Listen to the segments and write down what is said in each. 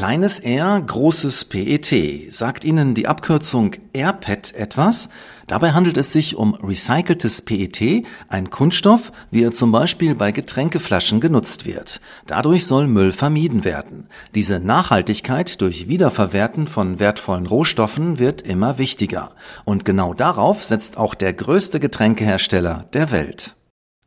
Kleines R, großes PET. Sagt Ihnen die Abkürzung AirPet etwas? Dabei handelt es sich um recyceltes PET, ein Kunststoff, wie er zum Beispiel bei Getränkeflaschen genutzt wird. Dadurch soll Müll vermieden werden. Diese Nachhaltigkeit durch Wiederverwerten von wertvollen Rohstoffen wird immer wichtiger. Und genau darauf setzt auch der größte Getränkehersteller der Welt.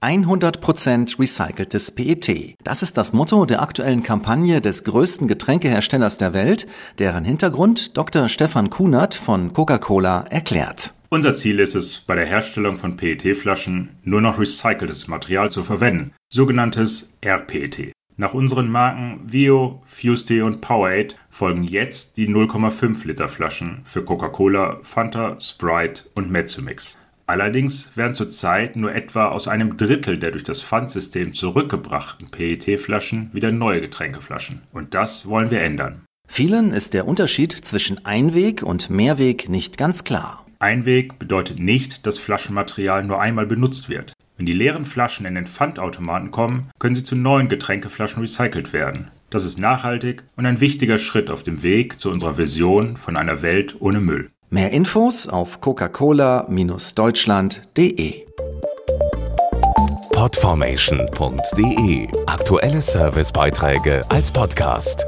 100% recyceltes PET. Das ist das Motto der aktuellen Kampagne des größten Getränkeherstellers der Welt, deren Hintergrund Dr. Stefan Kunert von Coca-Cola erklärt. Unser Ziel ist es, bei der Herstellung von PET-Flaschen nur noch recyceltes Material zu verwenden, sogenanntes RPET. Nach unseren Marken Vio, Fusti und Powerade folgen jetzt die 0,5 Liter Flaschen für Coca-Cola, Fanta, Sprite und Mezzomix. Allerdings werden zurzeit nur etwa aus einem Drittel der durch das Pfandsystem zurückgebrachten PET-Flaschen wieder neue Getränkeflaschen. Und das wollen wir ändern. Vielen ist der Unterschied zwischen Einweg und Mehrweg nicht ganz klar. Einweg bedeutet nicht, dass Flaschenmaterial nur einmal benutzt wird. Wenn die leeren Flaschen in den Pfandautomaten kommen, können sie zu neuen Getränkeflaschen recycelt werden. Das ist nachhaltig und ein wichtiger Schritt auf dem Weg zu unserer Vision von einer Welt ohne Müll. Mehr Infos auf coca-cola-deutschland.de. Podformation.de Aktuelle Servicebeiträge als Podcast.